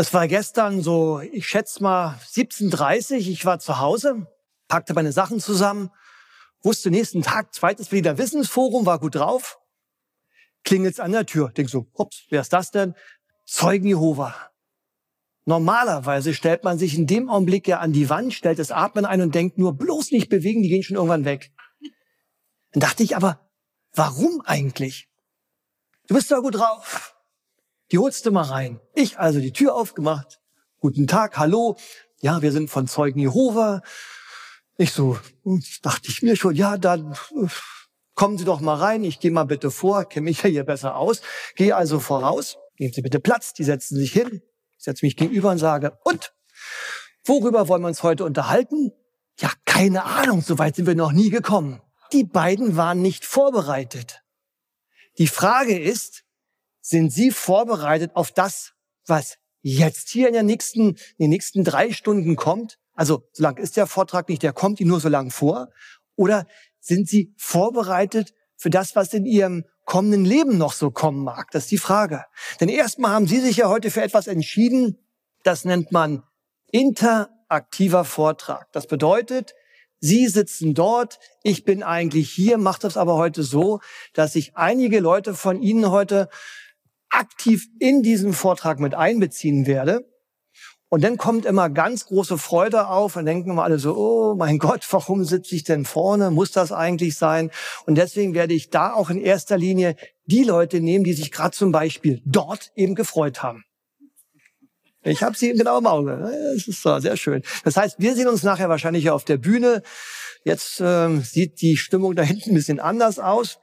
Es war gestern so, ich schätze mal 17.30 Ich war zu Hause, packte meine Sachen zusammen, wusste nächsten Tag, zweites wieder Wissensforum, war gut drauf. Klingelt's an der Tür. Denk so, ups, wer ist das denn? Zeugen Jehova. Normalerweise stellt man sich in dem Augenblick ja an die Wand, stellt das Atmen ein und denkt nur, bloß nicht bewegen, die gehen schon irgendwann weg. Dann dachte ich aber, warum eigentlich? Du bist doch gut drauf. Die holst du mal rein. Ich also die Tür aufgemacht. Guten Tag, hallo. Ja, wir sind von Zeugen Jehova. Ich so, hm, dachte ich mir schon, ja, dann äh, kommen Sie doch mal rein. Ich gehe mal bitte vor, kenne mich ja hier besser aus. Gehe also voraus. Nehmen Sie bitte Platz. Die setzen sich hin. Ich setze mich gegenüber und sage, und? Worüber wollen wir uns heute unterhalten? Ja, keine Ahnung. Soweit sind wir noch nie gekommen. Die beiden waren nicht vorbereitet. Die Frage ist, sind Sie vorbereitet auf das, was jetzt hier in, der nächsten, in den nächsten drei Stunden kommt? Also, so lang ist der Vortrag nicht, der kommt Ihnen nur so lang vor. Oder sind Sie vorbereitet für das, was in Ihrem kommenden Leben noch so kommen mag? Das ist die Frage. Denn erstmal haben Sie sich ja heute für etwas entschieden, das nennt man interaktiver Vortrag. Das bedeutet, Sie sitzen dort, ich bin eigentlich hier, macht das aber heute so, dass sich einige Leute von Ihnen heute aktiv in diesen Vortrag mit einbeziehen werde. Und dann kommt immer ganz große Freude auf und denken wir alle so, oh mein Gott, warum sitze ich denn vorne? Muss das eigentlich sein? Und deswegen werde ich da auch in erster Linie die Leute nehmen, die sich gerade zum Beispiel dort eben gefreut haben. Ich habe sie genau im Auge. Das ist so, sehr schön. Das heißt, wir sehen uns nachher wahrscheinlich auf der Bühne. Jetzt äh, sieht die Stimmung da hinten ein bisschen anders aus.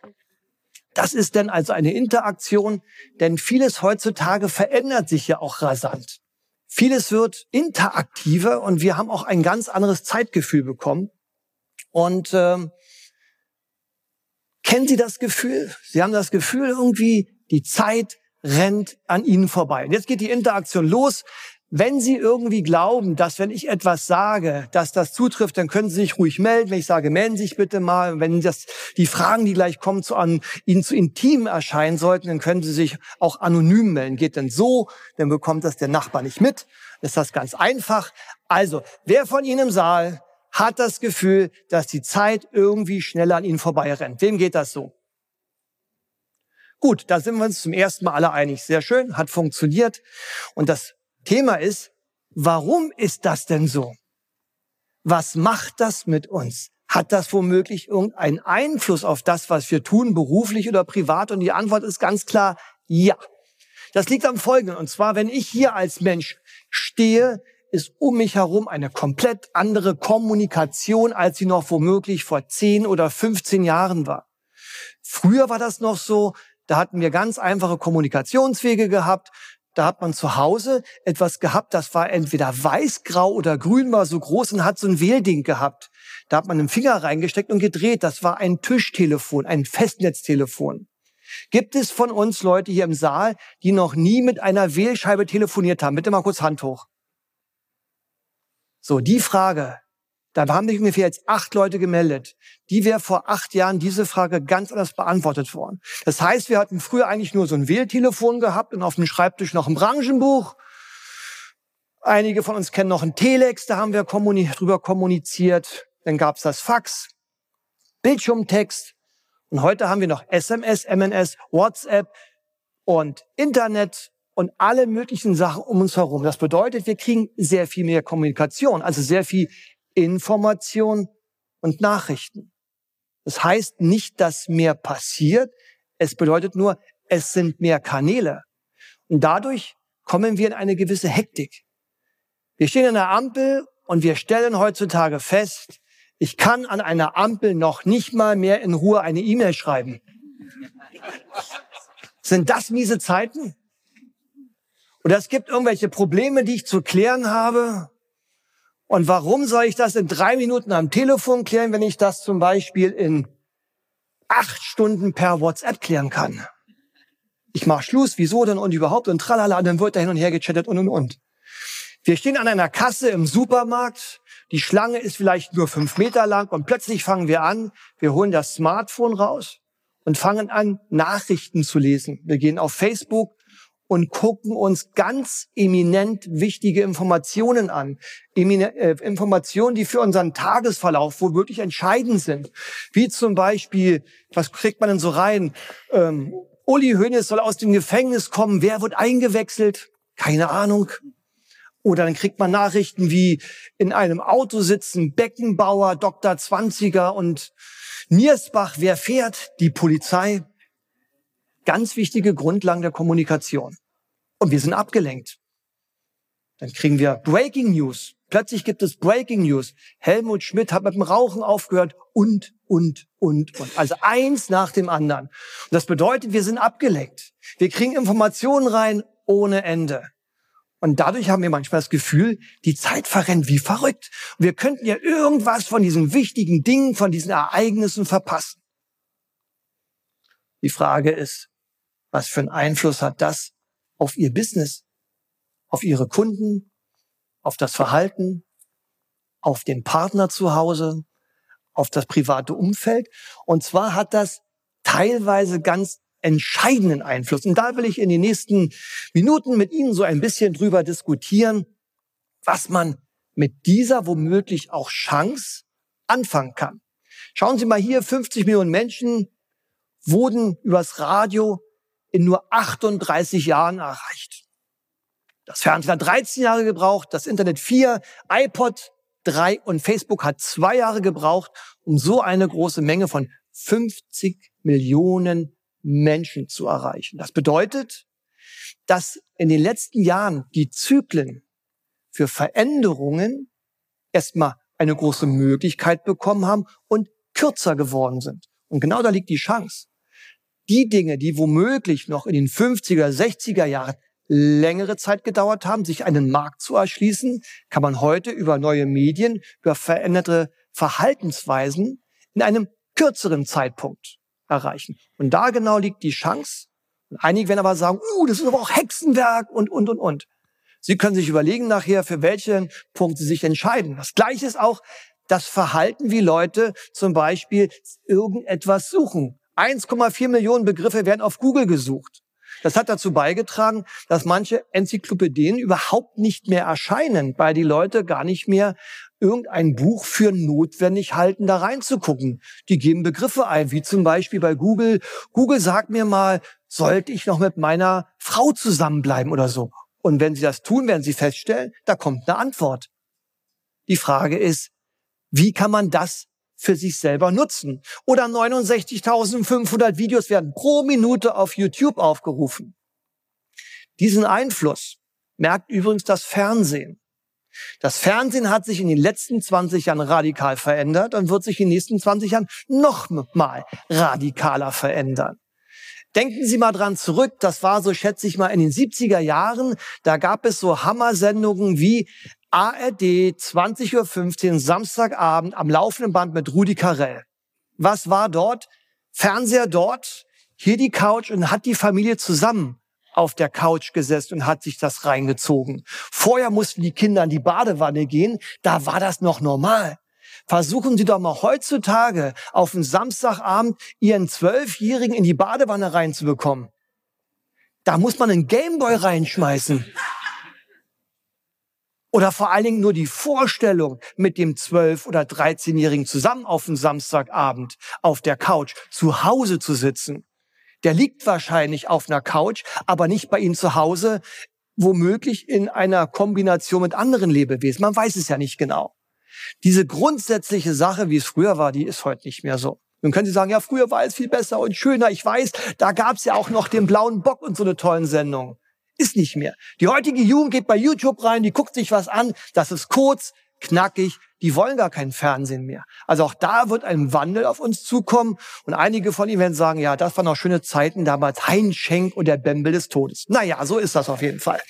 Das ist denn also eine Interaktion, denn vieles heutzutage verändert sich ja auch rasant. Vieles wird interaktiver und wir haben auch ein ganz anderes Zeitgefühl bekommen. Und ähm, kennen Sie das Gefühl? Sie haben das Gefühl, irgendwie die Zeit rennt an Ihnen vorbei. Und jetzt geht die Interaktion los. Wenn Sie irgendwie glauben, dass wenn ich etwas sage, dass das zutrifft, dann können Sie sich ruhig melden. Wenn ich sage, melden Sie sich bitte mal. wenn das, die Fragen, die gleich kommen, zu an, Ihnen zu intim erscheinen sollten, dann können Sie sich auch anonym melden. Geht denn so, dann bekommt das der Nachbar nicht mit. Ist das ganz einfach. Also, wer von Ihnen im Saal hat das Gefühl, dass die Zeit irgendwie schneller an Ihnen vorbeirennt? Wem geht das so? Gut, da sind wir uns zum ersten Mal alle einig. Sehr schön, hat funktioniert. Und das Thema ist, warum ist das denn so? Was macht das mit uns? Hat das womöglich irgendeinen Einfluss auf das, was wir tun, beruflich oder privat? Und die Antwort ist ganz klar, ja. Das liegt am Folgenden. Und zwar, wenn ich hier als Mensch stehe, ist um mich herum eine komplett andere Kommunikation, als sie noch womöglich vor 10 oder 15 Jahren war. Früher war das noch so, da hatten wir ganz einfache Kommunikationswege gehabt. Da hat man zu Hause etwas gehabt, das war entweder weiß, grau oder grün, war so groß und hat so ein Wählding gehabt. Da hat man einen Finger reingesteckt und gedreht. Das war ein Tischtelefon, ein Festnetztelefon. Gibt es von uns Leute hier im Saal, die noch nie mit einer Wählscheibe telefoniert haben? Bitte mal kurz Hand hoch. So, die Frage, da haben sich ungefähr jetzt acht Leute gemeldet. Die wäre vor acht Jahren diese Frage ganz anders beantwortet worden. Das heißt, wir hatten früher eigentlich nur so ein Wähltelefon gehabt und auf dem Schreibtisch noch ein Branchenbuch. Einige von uns kennen noch ein Telex, da haben wir kommuni drüber kommuniziert. Dann gab's das Fax, Bildschirmtext. Und heute haben wir noch SMS, MNS, WhatsApp und Internet und alle möglichen Sachen um uns herum. Das bedeutet, wir kriegen sehr viel mehr Kommunikation, also sehr viel Information und Nachrichten. Das heißt nicht, dass mehr passiert. Es bedeutet nur, es sind mehr Kanäle. Und dadurch kommen wir in eine gewisse Hektik. Wir stehen an der Ampel und wir stellen heutzutage fest, ich kann an einer Ampel noch nicht mal mehr in Ruhe eine E-Mail schreiben. Sind das miese Zeiten? Oder es gibt irgendwelche Probleme, die ich zu klären habe. Und warum soll ich das in drei Minuten am Telefon klären, wenn ich das zum Beispiel in acht Stunden per WhatsApp klären kann? Ich mach Schluss, wieso denn und überhaupt und tralala, dann wird da hin und her gechattet und und und. Wir stehen an einer Kasse im Supermarkt. Die Schlange ist vielleicht nur fünf Meter lang und plötzlich fangen wir an, wir holen das Smartphone raus und fangen an, Nachrichten zu lesen. Wir gehen auf Facebook und gucken uns ganz eminent wichtige Informationen an. Äh, Informationen, die für unseren Tagesverlauf wohl wirklich entscheidend sind. Wie zum Beispiel, was kriegt man denn so rein? Ähm, Uli Hoeneß soll aus dem Gefängnis kommen. Wer wird eingewechselt? Keine Ahnung. Oder dann kriegt man Nachrichten wie in einem Auto sitzen Beckenbauer, Dr. Zwanziger und Niersbach. Wer fährt? Die Polizei. Ganz wichtige Grundlagen der Kommunikation. Und wir sind abgelenkt. Dann kriegen wir Breaking News. Plötzlich gibt es Breaking News. Helmut Schmidt hat mit dem Rauchen aufgehört und, und, und, und. Also eins nach dem anderen. Und das bedeutet, wir sind abgelenkt. Wir kriegen Informationen rein ohne Ende. Und dadurch haben wir manchmal das Gefühl, die Zeit verrennt wie verrückt. Und wir könnten ja irgendwas von diesen wichtigen Dingen, von diesen Ereignissen verpassen. Die Frage ist, was für einen Einfluss hat das auf ihr Business, auf ihre Kunden, auf das Verhalten, auf den Partner zu Hause, auf das private Umfeld. Und zwar hat das teilweise ganz entscheidenden Einfluss. Und da will ich in den nächsten Minuten mit Ihnen so ein bisschen drüber diskutieren, was man mit dieser womöglich auch Chance anfangen kann. Schauen Sie mal hier, 50 Millionen Menschen wurden übers Radio in nur 38 Jahren erreicht. Das Fernsehen hat 13 Jahre gebraucht, das Internet 4, iPod 3 und Facebook hat zwei Jahre gebraucht, um so eine große Menge von 50 Millionen Menschen zu erreichen. Das bedeutet, dass in den letzten Jahren die Zyklen für Veränderungen erstmal eine große Möglichkeit bekommen haben und kürzer geworden sind. Und genau da liegt die Chance. Die Dinge, die womöglich noch in den 50er, 60er Jahren längere Zeit gedauert haben, sich einen Markt zu erschließen, kann man heute über neue Medien, über veränderte Verhaltensweisen in einem kürzeren Zeitpunkt erreichen. Und da genau liegt die Chance. Und einige werden aber sagen, uh, das ist aber auch Hexenwerk und, und, und, und. Sie können sich überlegen nachher, für welchen Punkt Sie sich entscheiden. Das Gleiche ist auch das Verhalten, wie Leute zum Beispiel irgendetwas suchen. 1,4 Millionen Begriffe werden auf Google gesucht. Das hat dazu beigetragen, dass manche Enzyklopädien überhaupt nicht mehr erscheinen, weil die Leute gar nicht mehr irgendein Buch für notwendig halten, da reinzugucken. Die geben Begriffe ein, wie zum Beispiel bei Google. Google sagt mir mal, sollte ich noch mit meiner Frau zusammenbleiben oder so. Und wenn sie das tun, werden sie feststellen, da kommt eine Antwort. Die Frage ist, wie kann man das für sich selber nutzen. Oder 69.500 Videos werden pro Minute auf YouTube aufgerufen. Diesen Einfluss merkt übrigens das Fernsehen. Das Fernsehen hat sich in den letzten 20 Jahren radikal verändert und wird sich in den nächsten 20 Jahren noch mal radikaler verändern. Denken Sie mal dran zurück, das war so, schätze ich mal, in den 70er Jahren, da gab es so Hammersendungen wie ARD 20.15 Uhr Samstagabend am laufenden Band mit Rudi Carell. Was war dort? Fernseher dort, hier die Couch und hat die Familie zusammen auf der Couch gesessen und hat sich das reingezogen. Vorher mussten die Kinder in die Badewanne gehen, da war das noch normal. Versuchen Sie doch mal heutzutage auf den Samstagabend Ihren Zwölfjährigen in die Badewanne reinzubekommen. Da muss man einen Gameboy reinschmeißen. Oder vor allen Dingen nur die Vorstellung, mit dem 12- oder 13-Jährigen zusammen auf dem Samstagabend auf der Couch zu Hause zu sitzen. Der liegt wahrscheinlich auf einer Couch, aber nicht bei Ihnen zu Hause, womöglich in einer Kombination mit anderen Lebewesen. Man weiß es ja nicht genau. Diese grundsätzliche Sache, wie es früher war, die ist heute nicht mehr so. Nun können Sie sagen, ja, früher war es viel besser und schöner. Ich weiß, da gab es ja auch noch den blauen Bock und so eine tollen Sendung. Ist nicht mehr. Die heutige Jugend geht bei YouTube rein, die guckt sich was an, das ist kurz, knackig, die wollen gar kein Fernsehen mehr. Also auch da wird ein Wandel auf uns zukommen und einige von Ihnen werden sagen, ja, das waren noch schöne Zeiten damals, Hein Schenk und der Bembel des Todes. Naja, so ist das auf jeden Fall.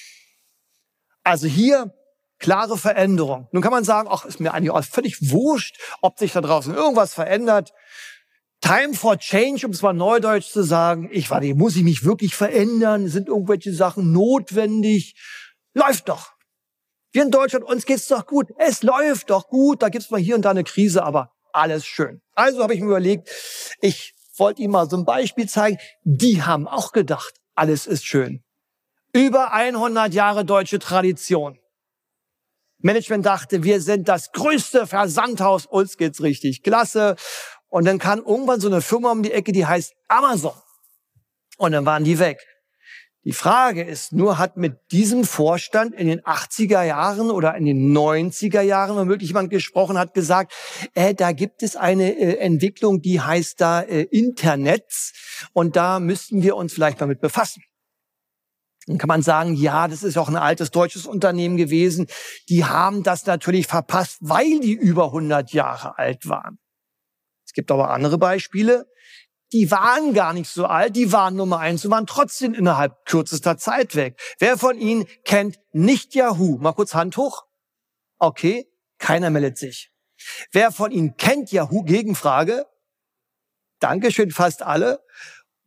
Also hier klare Veränderung. Nun kann man sagen, ach, ist mir eigentlich auch völlig wurscht, ob sich da draußen irgendwas verändert. Time for Change, um es mal neudeutsch zu sagen. Ich warte, muss ich mich wirklich verändern? Sind irgendwelche Sachen notwendig? Läuft doch. Wir in Deutschland, uns geht's doch gut. Es läuft doch gut. Da gibt's mal hier und da eine Krise, aber alles schön. Also habe ich mir überlegt, ich wollte Ihnen mal so ein Beispiel zeigen. Die haben auch gedacht, alles ist schön. Über 100 Jahre deutsche Tradition. Management dachte, wir sind das größte Versandhaus, uns geht's richtig klasse. Und dann kam irgendwann so eine Firma um die Ecke, die heißt Amazon. Und dann waren die weg. Die Frage ist nur, hat mit diesem Vorstand in den 80er Jahren oder in den 90er Jahren womöglich jemand gesprochen, hat gesagt, äh, da gibt es eine äh, Entwicklung, die heißt da äh, Internets und da müssten wir uns vielleicht damit befassen. Dann kann man sagen, ja, das ist auch ein altes deutsches Unternehmen gewesen. Die haben das natürlich verpasst, weil die über 100 Jahre alt waren. Es gibt aber andere Beispiele die waren gar nicht so alt, die waren Nummer eins und waren trotzdem innerhalb kürzester Zeit weg. Wer von Ihnen kennt nicht Yahoo? Mal kurz Hand hoch. Okay, keiner meldet sich. Wer von Ihnen kennt Yahoo? Gegenfrage. Dankeschön, fast alle.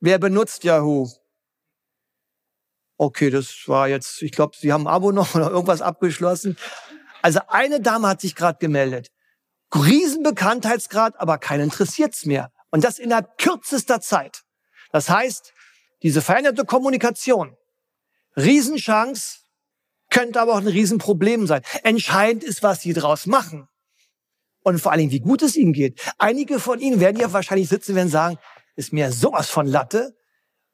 Wer benutzt Yahoo? Okay, das war jetzt, ich glaube, Sie haben ein Abo noch oder irgendwas abgeschlossen. Also eine Dame hat sich gerade gemeldet. Riesenbekanntheitsgrad, aber keinen interessiert's mehr. Und das innerhalb kürzester Zeit. Das heißt, diese veränderte Kommunikation, Riesenchance, könnte aber auch ein Riesenproblem sein. Entscheidend ist, was sie daraus machen. Und vor allen Dingen, wie gut es ihnen geht. Einige von ihnen werden ja wahrscheinlich sitzen werden sagen, ist mir sowas von Latte.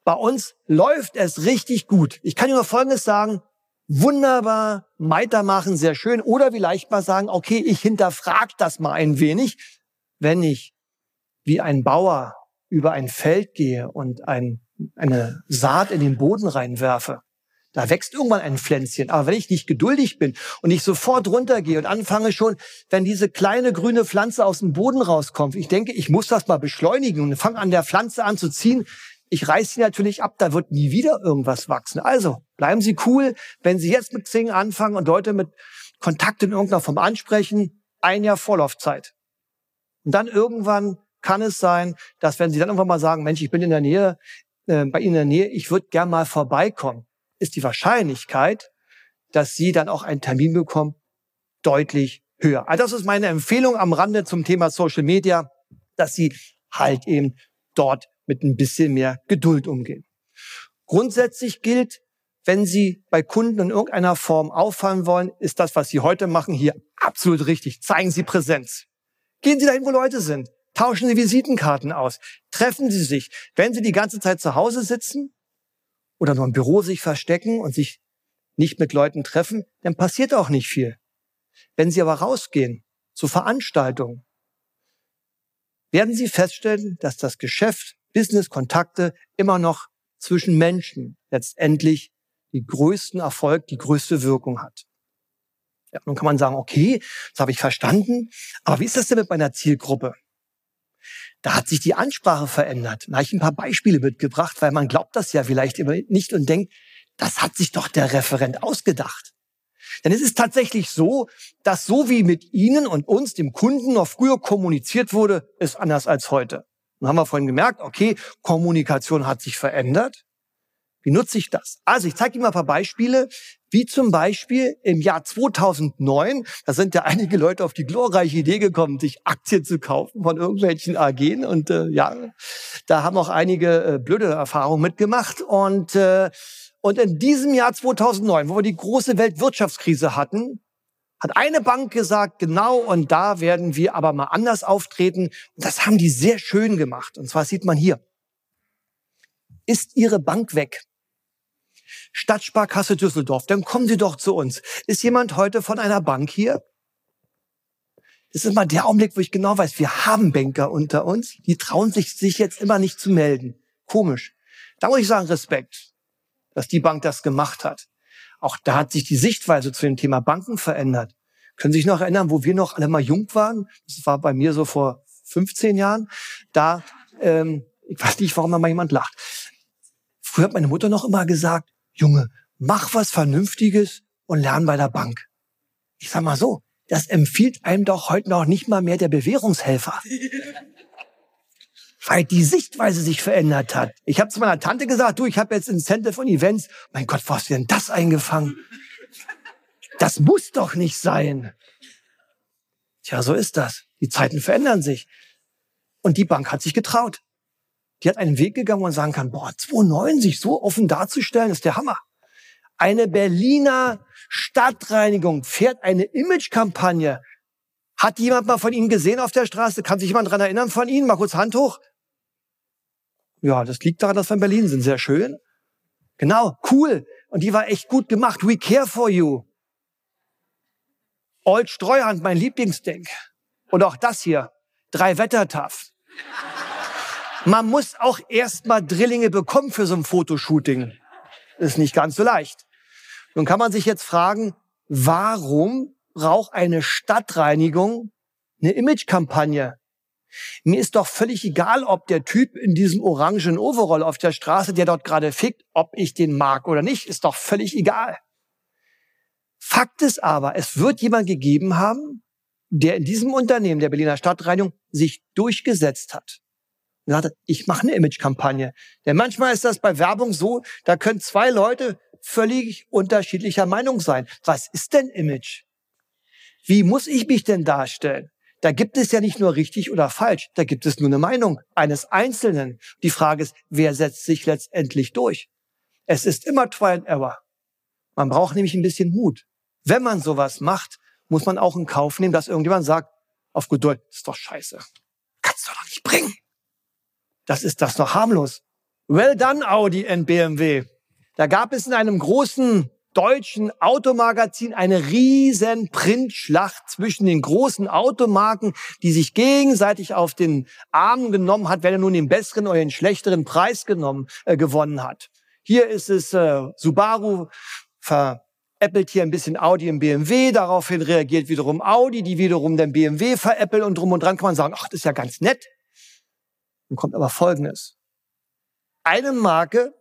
Bei uns läuft es richtig gut. Ich kann nur Folgendes sagen. Wunderbar, weitermachen, sehr schön. Oder vielleicht mal sagen, okay, ich hinterfrage das mal ein wenig. Wenn ich wie ein Bauer über ein Feld gehe und ein, eine Saat in den Boden reinwerfe, da wächst irgendwann ein Pflänzchen. Aber wenn ich nicht geduldig bin und ich sofort runtergehe und anfange schon, wenn diese kleine grüne Pflanze aus dem Boden rauskommt, ich denke, ich muss das mal beschleunigen und fange an der Pflanze an zu ziehen, ich reiß sie natürlich ab, da wird nie wieder irgendwas wachsen. Also bleiben Sie cool, wenn Sie jetzt mit Singen anfangen und Leute mit Kontakt in irgendeiner Form ansprechen, ein Jahr Vorlaufzeit. Und dann irgendwann kann es sein, dass wenn Sie dann irgendwann mal sagen, Mensch, ich bin in der Nähe, äh, bei Ihnen in der Nähe, ich würde gern mal vorbeikommen, ist die Wahrscheinlichkeit, dass Sie dann auch einen Termin bekommen, deutlich höher. Also das ist meine Empfehlung am Rande zum Thema Social Media, dass Sie halt eben dort mit ein bisschen mehr Geduld umgehen. Grundsätzlich gilt, wenn Sie bei Kunden in irgendeiner Form auffallen wollen, ist das, was Sie heute machen, hier absolut richtig. Zeigen Sie Präsenz. Gehen Sie dahin, wo Leute sind. Tauschen Sie Visitenkarten aus. Treffen Sie sich. Wenn Sie die ganze Zeit zu Hause sitzen oder nur im Büro sich verstecken und sich nicht mit Leuten treffen, dann passiert auch nicht viel. Wenn Sie aber rausgehen zu Veranstaltungen, werden Sie feststellen, dass das Geschäft, Business, Kontakte immer noch zwischen Menschen letztendlich die größten Erfolg, die größte Wirkung hat. Ja, nun kann man sagen, okay, das habe ich verstanden, aber wie ist das denn mit meiner Zielgruppe? Da hat sich die Ansprache verändert. Da habe ich ein paar Beispiele mitgebracht, weil man glaubt das ja vielleicht immer nicht und denkt, das hat sich doch der Referent ausgedacht. Denn es ist tatsächlich so, dass so wie mit Ihnen und uns, dem Kunden, noch früher kommuniziert wurde, ist anders als heute. Dann haben wir vorhin gemerkt, okay, Kommunikation hat sich verändert. Wie nutze ich das? Also ich zeige Ihnen mal ein paar Beispiele, wie zum Beispiel im Jahr 2009, da sind ja einige Leute auf die glorreiche Idee gekommen, sich Aktien zu kaufen von irgendwelchen AGen und äh, ja, da haben auch einige äh, blöde Erfahrungen mitgemacht und äh, und in diesem Jahr 2009, wo wir die große Weltwirtschaftskrise hatten, hat eine Bank gesagt, genau, und da werden wir aber mal anders auftreten. Und das haben die sehr schön gemacht. Und zwar sieht man hier. Ist Ihre Bank weg? Stadtsparkasse Düsseldorf, dann kommen Sie doch zu uns. Ist jemand heute von einer Bank hier? Das ist mal der Augenblick, wo ich genau weiß, wir haben Banker unter uns, die trauen sich, sich jetzt immer nicht zu melden. Komisch. Da muss ich sagen, Respekt, dass die Bank das gemacht hat. Auch da hat sich die Sichtweise zu dem Thema Banken verändert. Können Sie sich noch erinnern, wo wir noch alle mal jung waren? Das war bei mir so vor 15 Jahren. Da, ähm, ich weiß nicht, warum da mal jemand lacht. Früher hat meine Mutter noch immer gesagt, Junge, mach was Vernünftiges und lernen bei der Bank. Ich sag mal so, das empfiehlt einem doch heute noch nicht mal mehr der Bewährungshelfer. Weil die Sichtweise sich verändert hat. Ich habe zu meiner Tante gesagt, du, ich habe jetzt Incentive und Events. Mein Gott, wo hast du denn das eingefangen? Das muss doch nicht sein. Tja, so ist das. Die Zeiten verändern sich. Und die Bank hat sich getraut. Die hat einen Weg gegangen, wo man sagen kann, boah, 2009 sich so offen darzustellen, ist der Hammer. Eine Berliner Stadtreinigung fährt eine Imagekampagne. Hat jemand mal von Ihnen gesehen auf der Straße? Kann sich jemand dran erinnern von Ihnen? Mal kurz Hand hoch. Ja, das liegt daran, dass wir in Berlin sind. Sehr schön. Genau, cool. Und die war echt gut gemacht. We care for you. Old Streuhand, mein Lieblingsding. Und auch das hier. Drei Wettertaff. Man muss auch erstmal Drillinge bekommen für so ein Fotoshooting. ist nicht ganz so leicht. Nun kann man sich jetzt fragen, warum braucht eine Stadtreinigung eine Imagekampagne? Mir ist doch völlig egal, ob der Typ in diesem orangen Overall auf der Straße, der dort gerade fickt, ob ich den mag oder nicht, ist doch völlig egal. Fakt ist aber, es wird jemand gegeben haben, der in diesem Unternehmen der Berliner Stadtreinigung sich durchgesetzt hat. Und sagte, ich mache eine Imagekampagne. Denn manchmal ist das bei Werbung so, da können zwei Leute völlig unterschiedlicher Meinung sein. Was ist denn Image? Wie muss ich mich denn darstellen? Da gibt es ja nicht nur richtig oder falsch, da gibt es nur eine Meinung eines Einzelnen. Die Frage ist, wer setzt sich letztendlich durch? Es ist immer Try and Error. Man braucht nämlich ein bisschen Mut. Wenn man sowas macht, muss man auch in Kauf nehmen, dass irgendjemand sagt, auf Geduld, ist doch scheiße. Kannst du doch nicht bringen. Das ist das noch harmlos. Well done, Audi and BMW. Da gab es in einem großen deutschen Automagazin eine riesen Printschlacht zwischen den großen Automarken, die sich gegenseitig auf den Arm genommen hat, wer nun den besseren oder den schlechteren Preis genommen, äh, gewonnen hat. Hier ist es äh, Subaru veräppelt hier ein bisschen Audi und BMW, daraufhin reagiert wiederum Audi, die wiederum den BMW veräppeln und drum und dran kann man sagen, ach, das ist ja ganz nett. Dann kommt aber Folgendes. Eine Marke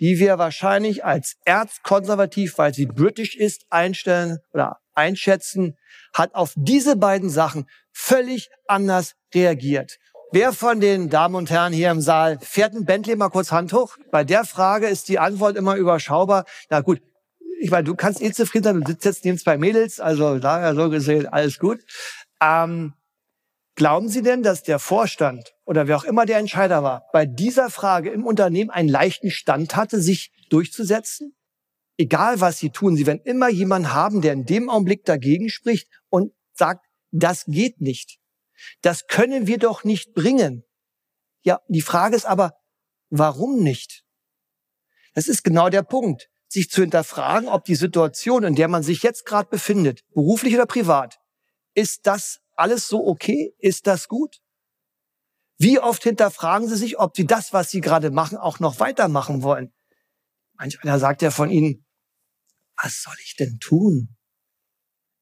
die wir wahrscheinlich als erzkonservativ, weil sie britisch ist, einstellen oder einschätzen, hat auf diese beiden Sachen völlig anders reagiert. Wer von den Damen und Herren hier im Saal fährt ein Bentley mal kurz Hand hoch? Bei der Frage ist die Antwort immer überschaubar. Na gut, ich meine, du kannst eh zufrieden sein, du sitzt jetzt neben zwei Mädels, also daher so gesehen alles gut. Ähm, Glauben Sie denn, dass der Vorstand oder wer auch immer der Entscheider war, bei dieser Frage im Unternehmen einen leichten Stand hatte, sich durchzusetzen? Egal was Sie tun, Sie werden immer jemanden haben, der in dem Augenblick dagegen spricht und sagt, das geht nicht. Das können wir doch nicht bringen. Ja, die Frage ist aber, warum nicht? Das ist genau der Punkt, sich zu hinterfragen, ob die Situation, in der man sich jetzt gerade befindet, beruflich oder privat, ist das alles so okay? Ist das gut? Wie oft hinterfragen Sie sich, ob Sie das, was Sie gerade machen, auch noch weitermachen wollen? Manch einer sagt ja von Ihnen, was soll ich denn tun?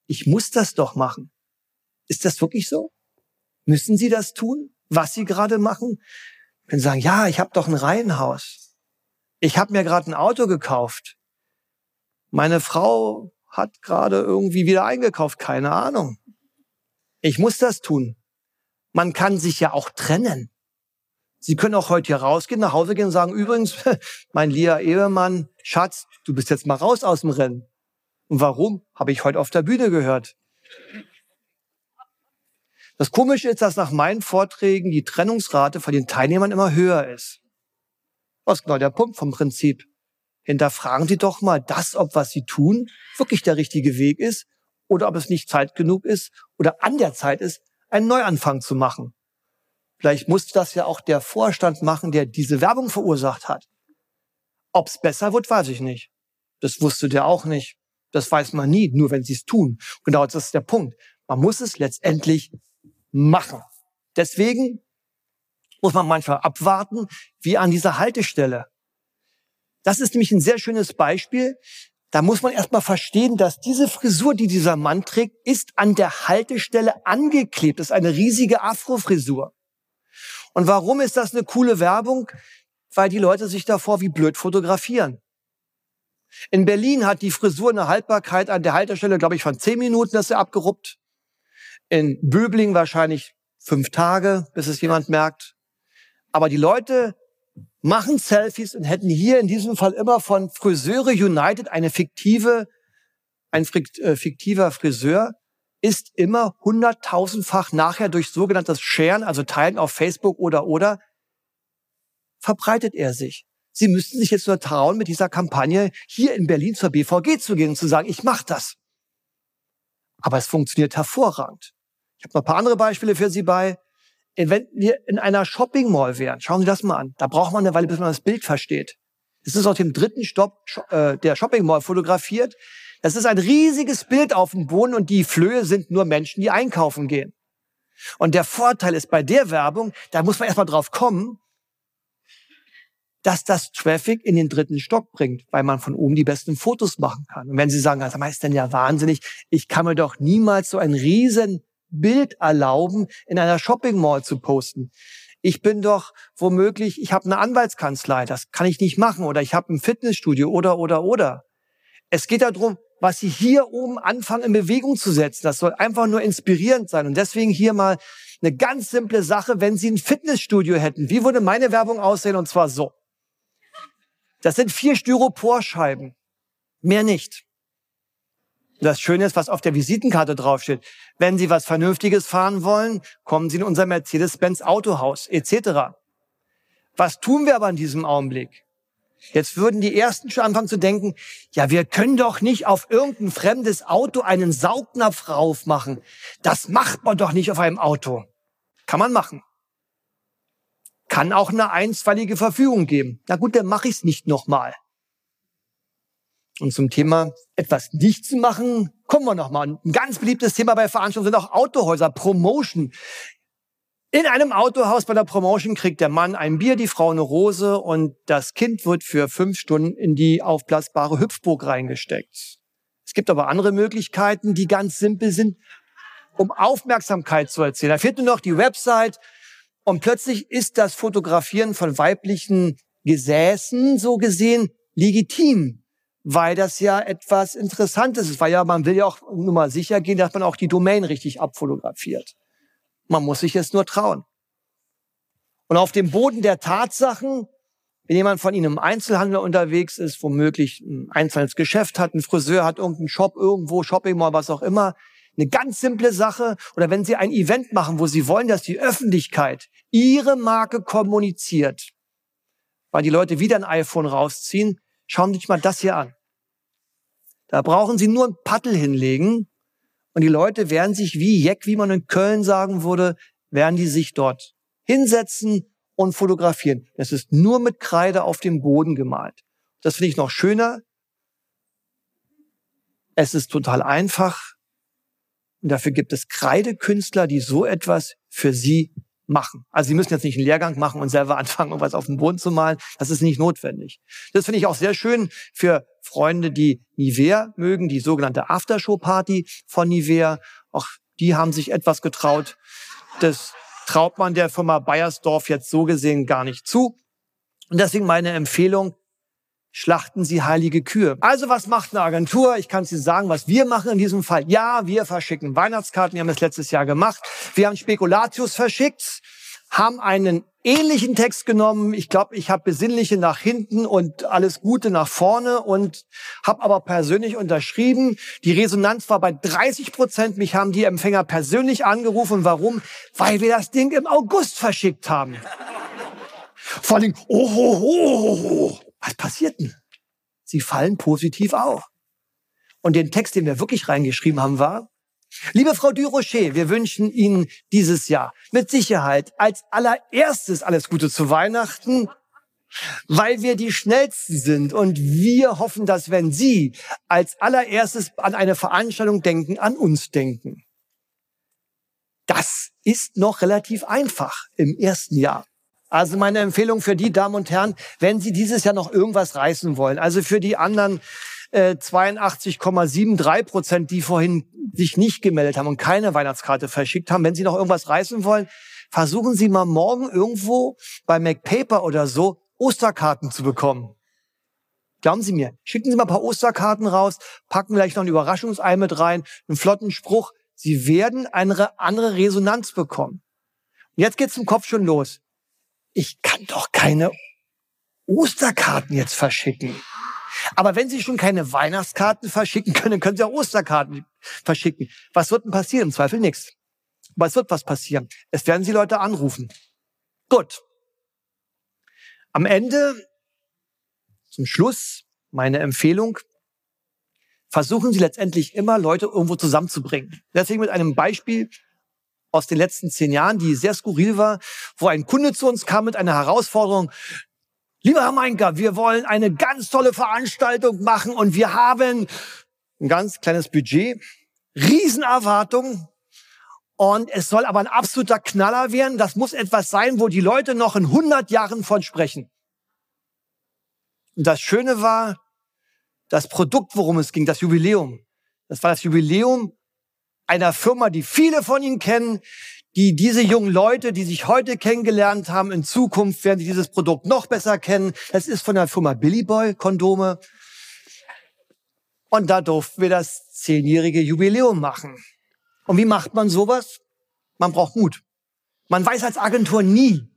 Ich muss das doch machen. Ist das wirklich so? Müssen Sie das tun, was Sie gerade machen? Können sagen, ja, ich habe doch ein Reihenhaus. Ich habe mir gerade ein Auto gekauft. Meine Frau hat gerade irgendwie wieder eingekauft, keine Ahnung. Ich muss das tun. Man kann sich ja auch trennen. Sie können auch heute hier rausgehen, nach Hause gehen und sagen, übrigens, mein lieber Ehemann, Schatz, du bist jetzt mal raus aus dem Rennen. Und warum? Habe ich heute auf der Bühne gehört. Das Komische ist, dass nach meinen Vorträgen die Trennungsrate von den Teilnehmern immer höher ist. Was genau der Punkt vom Prinzip? Hinterfragen Sie doch mal das, ob was Sie tun wirklich der richtige Weg ist oder ob es nicht Zeit genug ist oder an der Zeit ist, einen Neuanfang zu machen. Vielleicht muss das ja auch der Vorstand machen, der diese Werbung verursacht hat. Ob's besser wird, weiß ich nicht. Das wusste der auch nicht. Das weiß man nie, nur wenn sie es tun. Genau das ist der Punkt. Man muss es letztendlich machen. Deswegen muss man manchmal abwarten, wie an dieser Haltestelle. Das ist nämlich ein sehr schönes Beispiel, da muss man erstmal verstehen, dass diese Frisur, die dieser Mann trägt, ist an der Haltestelle angeklebt. Das ist eine riesige Afro-Frisur. Und warum ist das eine coole Werbung? Weil die Leute sich davor wie blöd fotografieren. In Berlin hat die Frisur eine Haltbarkeit an der Haltestelle, glaube ich, von zehn Minuten, dass sie abgeruppt. In Böbling wahrscheinlich fünf Tage, bis es jemand merkt. Aber die Leute machen Selfies und hätten hier in diesem Fall immer von Friseure United eine fiktive, ein äh, fiktiver Friseur ist immer hunderttausendfach nachher durch sogenanntes Sharen, also Teilen auf Facebook oder oder, verbreitet er sich. Sie müssten sich jetzt nur trauen, mit dieser Kampagne hier in Berlin zur BVG zu gehen und zu sagen, ich mache das. Aber es funktioniert hervorragend. Ich habe noch ein paar andere Beispiele für Sie bei. Wenn wir in einer Shopping Mall wären, schauen Sie das mal an. Da braucht man eine Weile, bis man das Bild versteht. Es ist aus dem dritten Stopp äh, der Shopping Mall fotografiert. Das ist ein riesiges Bild auf dem Boden und die Flöhe sind nur Menschen, die einkaufen gehen. Und der Vorteil ist bei der Werbung, da muss man erstmal drauf kommen, dass das Traffic in den dritten Stock bringt, weil man von oben die besten Fotos machen kann. Und wenn Sie sagen, also ist denn ja wahnsinnig, ich kann mir doch niemals so ein riesen Bild erlauben, in einer Shopping Mall zu posten. Ich bin doch womöglich, ich habe eine Anwaltskanzlei, das kann ich nicht machen. Oder ich habe ein Fitnessstudio oder, oder, oder. Es geht darum, was Sie hier oben anfangen in Bewegung zu setzen. Das soll einfach nur inspirierend sein. Und deswegen hier mal eine ganz simple Sache, wenn Sie ein Fitnessstudio hätten. Wie würde meine Werbung aussehen? Und zwar so. Das sind vier Styroporscheiben. Mehr nicht. Das Schöne ist, was auf der Visitenkarte draufsteht. Wenn Sie was Vernünftiges fahren wollen, kommen Sie in unser Mercedes-Benz Autohaus etc. Was tun wir aber in diesem Augenblick? Jetzt würden die Ersten schon anfangen zu denken, ja, wir können doch nicht auf irgendein fremdes Auto einen Saugnapf raufmachen. Das macht man doch nicht auf einem Auto. Kann man machen. Kann auch eine einstweilige Verfügung geben. Na gut, dann mache ich es nicht nochmal. Und zum Thema etwas nicht zu machen, kommen wir nochmal. Ein ganz beliebtes Thema bei Veranstaltungen sind auch Autohäuser, Promotion. In einem Autohaus bei der Promotion kriegt der Mann ein Bier, die Frau eine Rose und das Kind wird für fünf Stunden in die aufblasbare Hüpfburg reingesteckt. Es gibt aber andere Möglichkeiten, die ganz simpel sind, um Aufmerksamkeit zu erzielen. Da fehlt nur noch die Website und plötzlich ist das Fotografieren von weiblichen Gesäßen so gesehen legitim weil das ja etwas Interessantes ist, weil ja man will ja auch nur mal sicher gehen, dass man auch die Domain richtig abfotografiert. Man muss sich es nur trauen. Und auf dem Boden der Tatsachen, wenn jemand von Ihnen im Einzelhandel unterwegs ist, womöglich ein einzelnes Geschäft hat, ein Friseur hat irgendeinen Shop irgendwo, Shopping Mall, was auch immer, eine ganz simple Sache, oder wenn Sie ein Event machen, wo Sie wollen, dass die Öffentlichkeit Ihre Marke kommuniziert, weil die Leute wieder ein iPhone rausziehen, schauen Sie sich mal das hier an. Da brauchen Sie nur ein Paddel hinlegen und die Leute werden sich wie Jeck, wie man in Köln sagen würde, werden die sich dort hinsetzen und fotografieren. Das ist nur mit Kreide auf dem Boden gemalt. Das finde ich noch schöner. Es ist total einfach. Und dafür gibt es Kreidekünstler, die so etwas für Sie machen. Also Sie müssen jetzt nicht einen Lehrgang machen und selber anfangen, irgendwas auf dem Boden zu malen. Das ist nicht notwendig. Das finde ich auch sehr schön für Freunde, die Nivea mögen, die sogenannte Aftershow-Party von Nivea. Auch die haben sich etwas getraut. Das traut man der Firma Bayersdorf jetzt so gesehen gar nicht zu. Und deswegen meine Empfehlung, schlachten Sie heilige Kühe. Also was macht eine Agentur? Ich kann Ihnen sagen, was wir machen in diesem Fall. Ja, wir verschicken Weihnachtskarten. Wir haben das letztes Jahr gemacht. Wir haben Spekulatius verschickt, haben einen ähnlichen Text genommen. Ich glaube, ich habe Besinnliche nach hinten und alles Gute nach vorne und habe aber persönlich unterschrieben. Die Resonanz war bei 30 Prozent. Mich haben die Empfänger persönlich angerufen. Warum? Weil wir das Ding im August verschickt haben. Vor allem, oh, oh, oh, oh. was passiert denn? Sie fallen positiv auf. Und den Text, den wir wirklich reingeschrieben haben, war, Liebe Frau Durocher, wir wünschen Ihnen dieses Jahr mit Sicherheit als allererstes alles Gute zu Weihnachten, weil wir die Schnellsten sind und wir hoffen, dass wenn Sie als allererstes an eine Veranstaltung denken, an uns denken. Das ist noch relativ einfach im ersten Jahr. Also meine Empfehlung für die Damen und Herren, wenn Sie dieses Jahr noch irgendwas reißen wollen, also für die anderen äh, 82,73 Prozent, die vorhin sich nicht gemeldet haben und keine Weihnachtskarte verschickt haben, wenn Sie noch irgendwas reißen wollen, versuchen Sie mal morgen irgendwo bei MacPaper oder so Osterkarten zu bekommen. Glauben Sie mir, schicken Sie mal ein paar Osterkarten raus, packen vielleicht noch ein Überraschungsei mit rein, einen flotten Spruch. Sie werden eine andere Resonanz bekommen. Und jetzt geht's im Kopf schon los. Ich kann doch keine Osterkarten jetzt verschicken. Aber wenn Sie schon keine Weihnachtskarten verschicken können, können Sie auch Osterkarten verschicken. Was wird denn passieren? Im Zweifel nichts. Aber es wird was passieren. Es werden Sie Leute anrufen. Gut. Am Ende, zum Schluss, meine Empfehlung, versuchen Sie letztendlich immer, Leute irgendwo zusammenzubringen. Deswegen mit einem Beispiel aus den letzten zehn Jahren, die sehr skurril war, wo ein Kunde zu uns kam mit einer Herausforderung. Lieber Herr Meinker, wir wollen eine ganz tolle Veranstaltung machen und wir haben ein ganz kleines Budget, Riesenerwartungen und es soll aber ein absoluter Knaller werden. Das muss etwas sein, wo die Leute noch in 100 Jahren von sprechen. Und das Schöne war, das Produkt, worum es ging, das Jubiläum. Das war das Jubiläum einer Firma, die viele von Ihnen kennen, die diese jungen Leute, die sich heute kennengelernt haben, in Zukunft werden sie dieses Produkt noch besser kennen. Das ist von der Firma Billy Boy Kondome. Und da durften wir das zehnjährige Jubiläum machen. Und wie macht man sowas? Man braucht Mut. Man weiß als Agentur nie,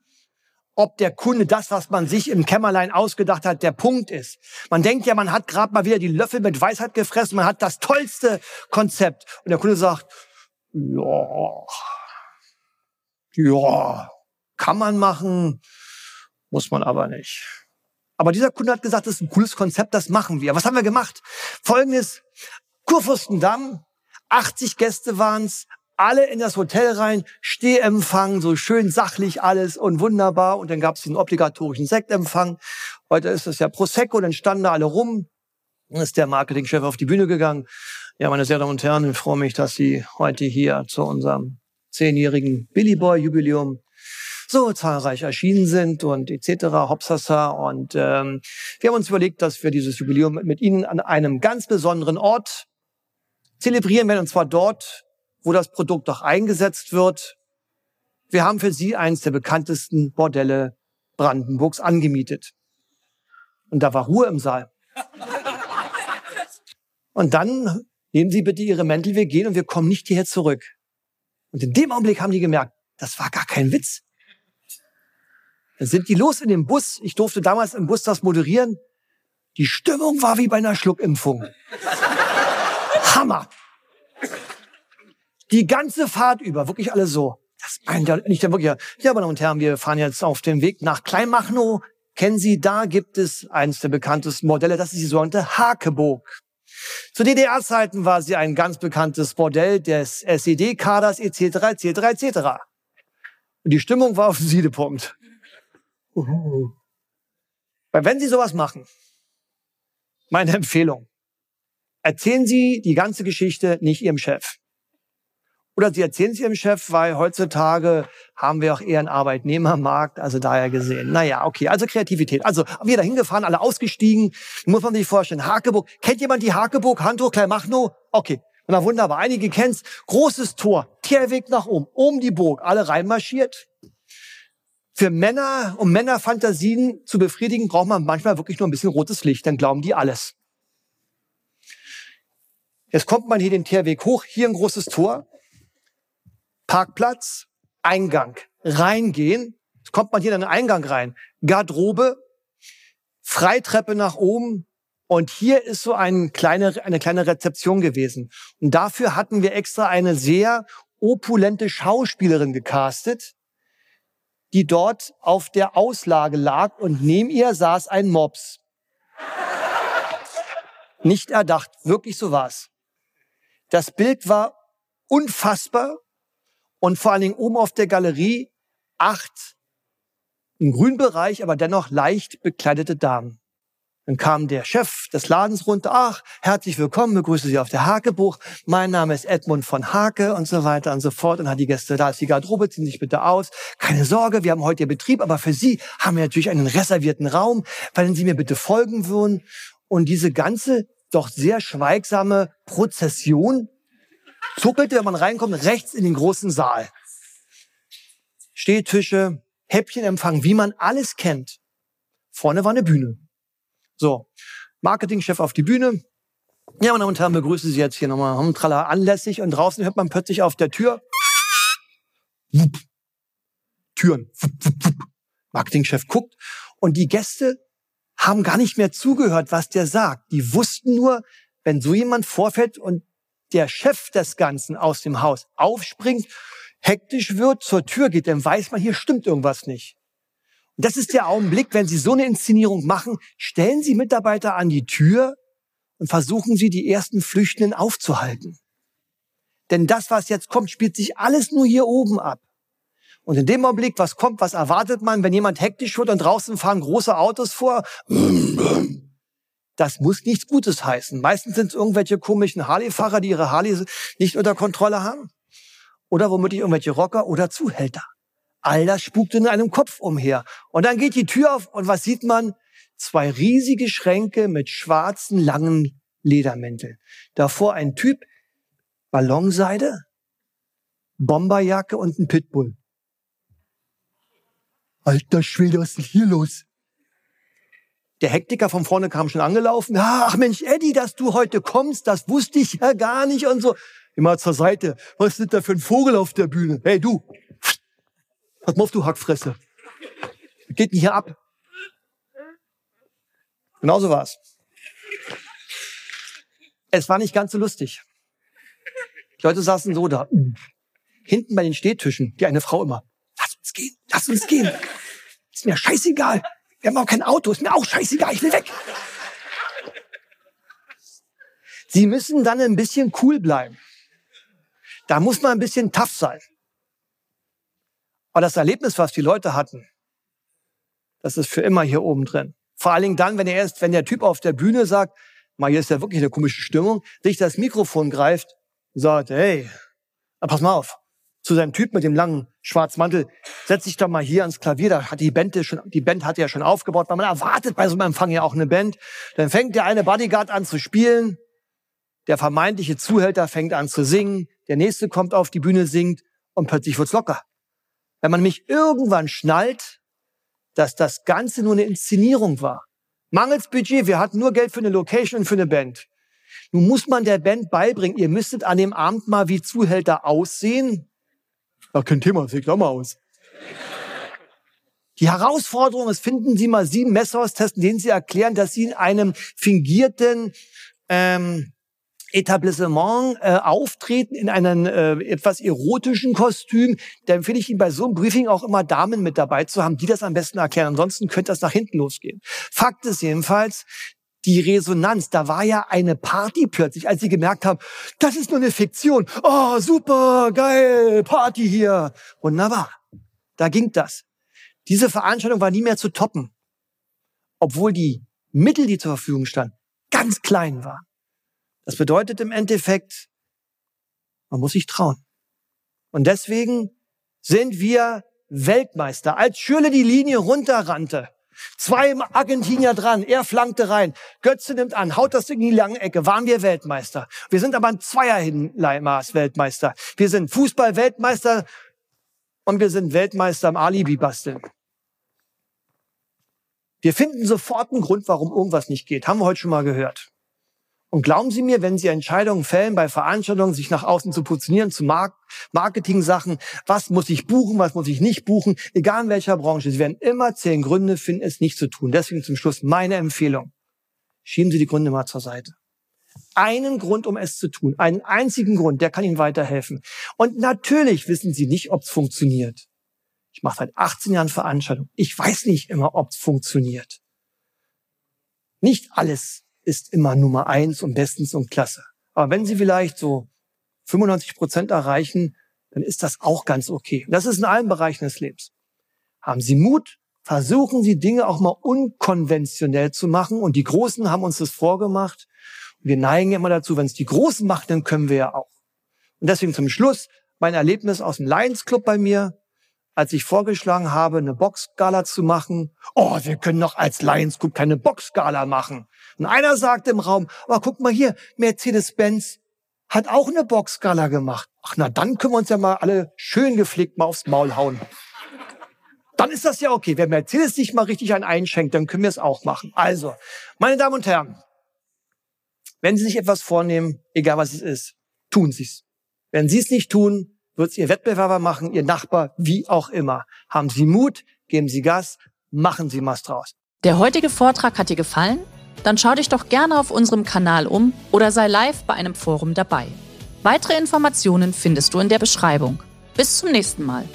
ob der Kunde das, was man sich im Kämmerlein ausgedacht hat, der Punkt ist. Man denkt ja, man hat gerade mal wieder die Löffel mit Weisheit gefressen, man hat das tollste Konzept. Und der Kunde sagt, ja, ja, kann man machen, muss man aber nicht. Aber dieser Kunde hat gesagt, das ist ein cooles Konzept, das machen wir. Was haben wir gemacht? Folgendes, Kurfürstendamm, 80 Gäste waren's, alle in das Hotel rein, Stehempfang, so schön sachlich alles und wunderbar. Und dann gab's den obligatorischen Sektempfang. Heute ist es ja Prosecco, dann standen da alle rum. Dann ist der Marketingchef auf die Bühne gegangen. Ja, meine sehr Damen und Herren, ich freue mich, dass Sie heute hier zu unserem zehnjährigen Billy Boy Jubiläum so zahlreich erschienen sind und etc. Hopsasa. Und ähm, wir haben uns überlegt, dass wir dieses Jubiläum mit Ihnen an einem ganz besonderen Ort zelebrieren werden, und zwar dort, wo das Produkt auch eingesetzt wird. Wir haben für Sie eines der bekanntesten Bordelle Brandenburgs angemietet. Und da war Ruhe im Saal. Und dann nehmen Sie bitte Ihre Mäntel, wir gehen und wir kommen nicht hierher zurück. Und in dem Augenblick haben die gemerkt, das war gar kein Witz. Dann sind die los in den Bus. Ich durfte damals im Bus das moderieren. Die Stimmung war wie bei einer Schluckimpfung. Hammer. Die ganze Fahrt über, wirklich alle so. Das meint ja nicht der wirklich. Ja, meine Damen und Herren, wir fahren jetzt auf dem Weg nach Kleinmachnow. Kennen Sie, da gibt es eines der bekanntesten Modelle, das ist die sogenannte Hakeburg. Zu DDR-Zeiten war sie ein ganz bekanntes Bordell des SED-Kaders etc. etc. etc. Und die Stimmung war auf dem Siedepunkt. Weil wenn Sie sowas machen, meine Empfehlung, erzählen Sie die ganze Geschichte nicht Ihrem Chef. Oder Sie erzählen es Ihrem Chef, weil heutzutage haben wir auch eher einen Arbeitnehmermarkt, also daher gesehen. Naja, okay, also Kreativität. Also wir da hingefahren, alle ausgestiegen. Muss man sich vorstellen. Hakeburg. Kennt jemand die Hakeburg? Handtuch, Kleinmachnow? Okay. Na wunderbar. Einige kennen's. Großes Tor. Kehrweg nach oben. Um die Burg. Alle reinmarschiert. Für Männer, um Männerfantasien zu befriedigen, braucht man manchmal wirklich nur ein bisschen rotes Licht. Dann glauben die alles. Jetzt kommt man hier den Teerweg hoch, hier ein großes Tor, Parkplatz, Eingang, reingehen. Jetzt kommt man hier in den Eingang rein, Garderobe, Freitreppe nach oben und hier ist so ein kleine, eine kleine Rezeption gewesen. Und dafür hatten wir extra eine sehr opulente Schauspielerin gecastet, die dort auf der Auslage lag und neben ihr saß ein Mops. Nicht erdacht, wirklich so war's. Das Bild war unfassbar und vor allen Dingen oben auf der Galerie acht im grünen Bereich, aber dennoch leicht bekleidete Damen. Dann kam der Chef des Ladens runter. Ach, herzlich willkommen, begrüße Sie auf der Hakebuch. Mein Name ist Edmund von Hake und so weiter und so fort. Und hat die Gäste, da ist die Garderobe, ziehen Sie sich bitte aus. Keine Sorge, wir haben heute Ihr Betrieb, aber für Sie haben wir natürlich einen reservierten Raum, weil Sie mir bitte folgen würden. Und diese ganze doch sehr schweigsame Prozession zuckelte, wenn man reinkommt, rechts in den großen Saal. Stehtische, Häppchenempfang, wie man alles kennt. Vorne war eine Bühne. So. Marketingchef auf die Bühne. Ja, meine Damen und Herren, begrüße Sie jetzt hier nochmal tralla anlässig und draußen hört man plötzlich auf der Tür wupp, Türen. Wupp, wupp, wupp. Marketingchef guckt und die Gäste haben gar nicht mehr zugehört, was der sagt. Die wussten nur, wenn so jemand vorfällt und der Chef des Ganzen aus dem Haus aufspringt, hektisch wird, zur Tür geht, dann weiß man, hier stimmt irgendwas nicht. Und das ist der Augenblick, wenn Sie so eine Inszenierung machen, stellen Sie Mitarbeiter an die Tür und versuchen Sie, die ersten Flüchtenden aufzuhalten. Denn das, was jetzt kommt, spielt sich alles nur hier oben ab. Und in dem Augenblick, was kommt, was erwartet man, wenn jemand hektisch wird und draußen fahren große Autos vor? Das muss nichts Gutes heißen. Meistens sind es irgendwelche komischen Harley-Fahrer, die ihre Harley nicht unter Kontrolle haben. Oder womöglich irgendwelche Rocker oder Zuhälter. All das spukt in einem Kopf umher. Und dann geht die Tür auf und was sieht man? Zwei riesige Schränke mit schwarzen, langen Ledermänteln. Davor ein Typ, Ballonseide, Bomberjacke und ein Pitbull. Alter Schwede, was ist denn hier los? Der Hektiker von vorne kam schon angelaufen. Ach Mensch, Eddie, dass du heute kommst, das wusste ich ja gar nicht und so. Immer zur Seite. Was ist da für ein Vogel auf der Bühne? Hey, du. Was machst du, Hackfresse? Geht denn hier ab? Genauso war's. Es war nicht ganz so lustig. Die Leute saßen so da. Hinten bei den Stehtischen, die eine Frau immer. Lass uns gehen, lass uns gehen. Ist mir scheißegal. Wir haben auch kein Auto, ist mir auch scheißegal, ich will weg. Sie müssen dann ein bisschen cool bleiben. Da muss man ein bisschen tough sein. Aber das Erlebnis, was die Leute hatten, das ist für immer hier oben drin. Vor allen Dingen dann, wenn er erst, wenn der Typ auf der Bühne sagt, mal hier ist ja wirklich eine komische Stimmung, sich das Mikrofon greift sagt, hey, pass mal auf, zu seinem Typ mit dem langen Schwarzmantel, setz dich doch mal hier ans Klavier, da hat die Band schon, die Band hat ja schon aufgebaut, weil man erwartet bei so einem Empfang ja auch eine Band. Dann fängt der eine Bodyguard an zu spielen, der vermeintliche Zuhälter fängt an zu singen, der nächste kommt auf die Bühne, singt und plötzlich wird's locker. Wenn man mich irgendwann schnallt, dass das Ganze nur eine Inszenierung war. Mangels Budget, wir hatten nur Geld für eine Location und für eine Band. Nun muss man der Band beibringen, ihr müsstet an dem Abend mal wie Zuhälter aussehen. Ach, kein Thema, sieht auch mal aus. Die Herausforderung ist, finden Sie mal sieben Messhaus-Tests, denen Sie erklären, dass Sie in einem fingierten ähm, Etablissement äh, auftreten in einem äh, etwas erotischen Kostüm, da empfehle ich Ihnen bei so einem Briefing auch immer Damen mit dabei zu haben, die das am besten erklären. Ansonsten könnte das nach hinten losgehen. Fakt ist jedenfalls, die Resonanz, da war ja eine Party plötzlich, als sie gemerkt haben, das ist nur eine Fiktion. Oh, super, geil, Party hier. Wunderbar. Da ging das. Diese Veranstaltung war nie mehr zu toppen, obwohl die Mittel, die zur Verfügung standen, ganz klein waren. Das bedeutet im Endeffekt, man muss sich trauen. Und deswegen sind wir Weltmeister. Als Schürle die Linie runterrannte, zwei Argentinier dran, er flankte rein, Götze nimmt an, haut das Ding in die lange Ecke, waren wir Weltmeister. Wir sind aber ein Zweiermaß Weltmeister. Wir sind Fußball-Weltmeister und wir sind Weltmeister im Alibi-Basteln. Wir finden sofort einen Grund, warum irgendwas nicht geht. Haben wir heute schon mal gehört. Und glauben Sie mir, wenn Sie Entscheidungen fällen bei Veranstaltungen, sich nach außen zu positionieren, zu Mark Marketing-Sachen, was muss ich buchen, was muss ich nicht buchen, egal in welcher Branche, Sie werden immer zehn Gründe finden, es nicht zu tun. Deswegen zum Schluss meine Empfehlung. Schieben Sie die Gründe mal zur Seite. Einen Grund, um es zu tun, einen einzigen Grund, der kann Ihnen weiterhelfen. Und natürlich wissen Sie nicht, ob es funktioniert. Ich mache seit 18 Jahren Veranstaltungen. Ich weiß nicht immer, ob es funktioniert. Nicht alles ist immer Nummer eins und bestens und klasse. Aber wenn Sie vielleicht so 95 Prozent erreichen, dann ist das auch ganz okay. Das ist in allen Bereichen des Lebens. Haben Sie Mut, versuchen Sie Dinge auch mal unkonventionell zu machen. Und die Großen haben uns das vorgemacht. Wir neigen immer dazu, wenn es die Großen machen, dann können wir ja auch. Und deswegen zum Schluss mein Erlebnis aus dem Lions Club bei mir als ich vorgeschlagen habe, eine Boxgala zu machen, oh, wir können noch als Lions Group keine Boxgala machen. Und einer sagte im Raum, aber guck mal hier, Mercedes-Benz hat auch eine Boxgala gemacht. Ach, na, dann können wir uns ja mal alle schön gepflegt mal aufs Maul hauen. Dann ist das ja okay. Wer Mercedes nicht mal richtig einen einschenkt, dann können wir es auch machen. Also, meine Damen und Herren, Wenn Sie sich etwas vornehmen, egal was es ist, tun Sie es. Wenn Sie es nicht tun, wird es Ihr Wettbewerber machen, Ihr Nachbar, wie auch immer. Haben Sie Mut, geben Sie Gas, machen Sie was draus. Der heutige Vortrag hat dir gefallen? Dann schau dich doch gerne auf unserem Kanal um oder sei live bei einem Forum dabei. Weitere Informationen findest du in der Beschreibung. Bis zum nächsten Mal.